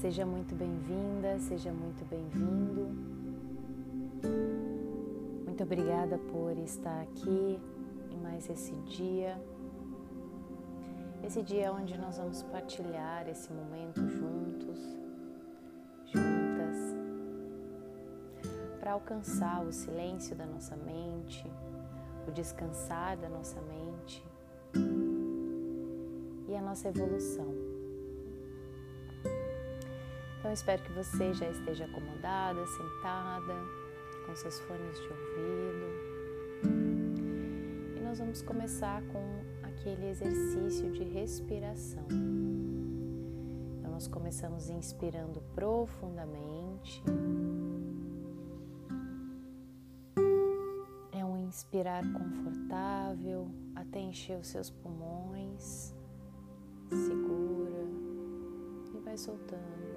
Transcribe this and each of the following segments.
Seja muito bem-vinda, seja muito bem-vindo. Muito obrigada por estar aqui em mais esse dia. Esse dia onde nós vamos partilhar esse momento juntos, juntas, para alcançar o silêncio da nossa mente, o descansar da nossa mente e a nossa evolução. Então espero que você já esteja acomodada, sentada, com seus fones de ouvido. E nós vamos começar com aquele exercício de respiração. Então nós começamos inspirando profundamente. É um inspirar confortável até encher os seus pulmões. Segura e vai soltando.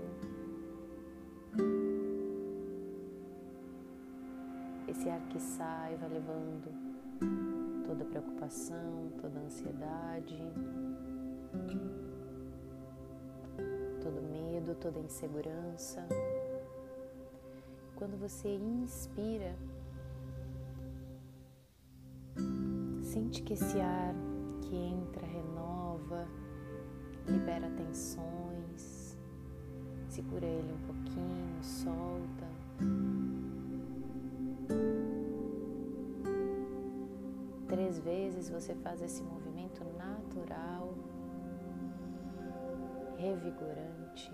Esse ar que sai vai levando toda preocupação, toda ansiedade, todo medo, toda insegurança. Quando você inspira, sente que esse ar que entra renova, libera tensões Segura ele um pouquinho, solta. Três vezes você faz esse movimento natural, revigorante.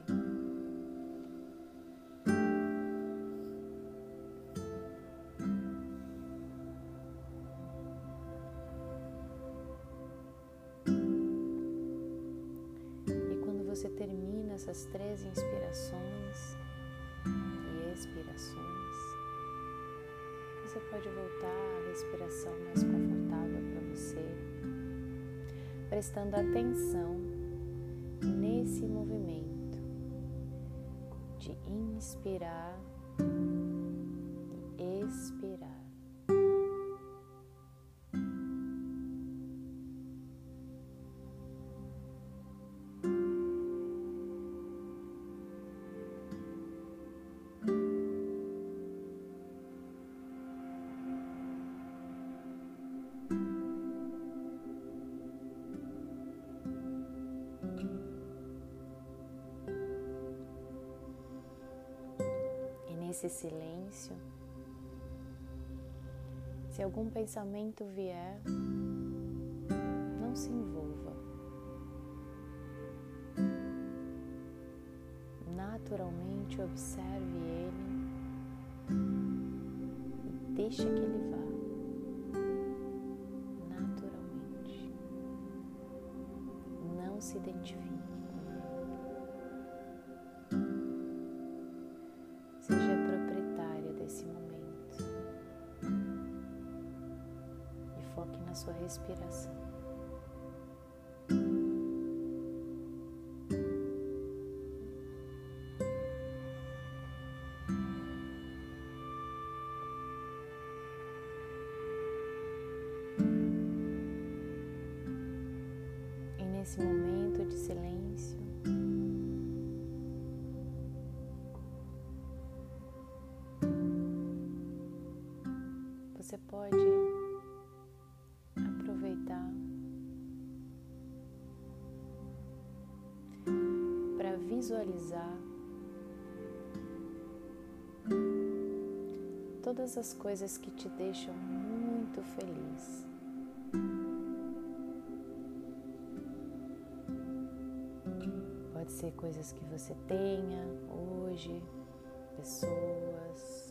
você termina essas três inspirações e expirações, você pode voltar à respiração mais confortável prestando atenção nesse movimento de inspirar e expirar. Nesse silêncio, se algum pensamento vier, não se envolva. Naturalmente observe ele e deixa que ele vá. Naturalmente. Não se identifique. Sua respiração. E nesse momento de silêncio, você pode visualizar todas as coisas que te deixam muito feliz. Pode ser coisas que você tenha hoje, pessoas,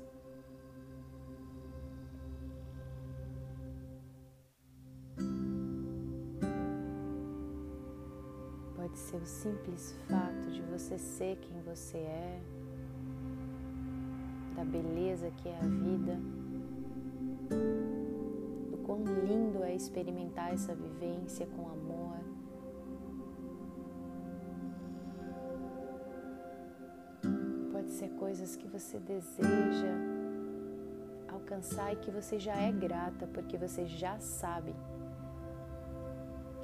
pode ser o simples fato de você ser quem você é, da beleza que é a vida, do quão lindo é experimentar essa vivência com amor. Pode ser coisas que você deseja alcançar e que você já é grata porque você já sabe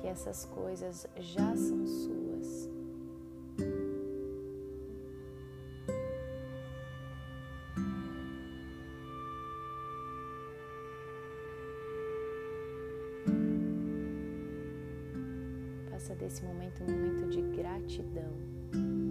que essas coisas já são suas. Faça desse momento um momento de gratidão.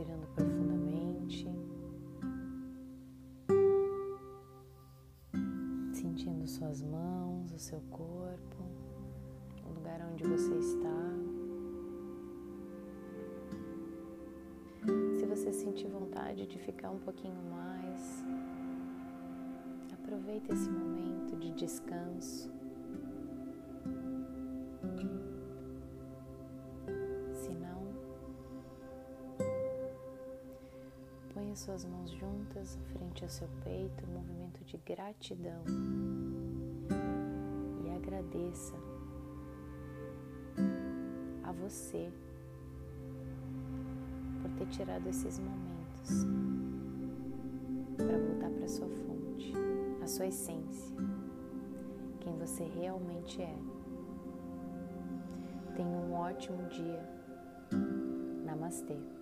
Respirando profundamente, sentindo suas mãos, o seu corpo, o lugar onde você está. Se você sentir vontade de ficar um pouquinho mais, aproveita esse momento de descanso. Suas mãos juntas frente ao seu peito, um movimento de gratidão. E agradeça a você por ter tirado esses momentos para voltar para sua fonte, a sua essência, quem você realmente é. Tenha um ótimo dia. Namastê.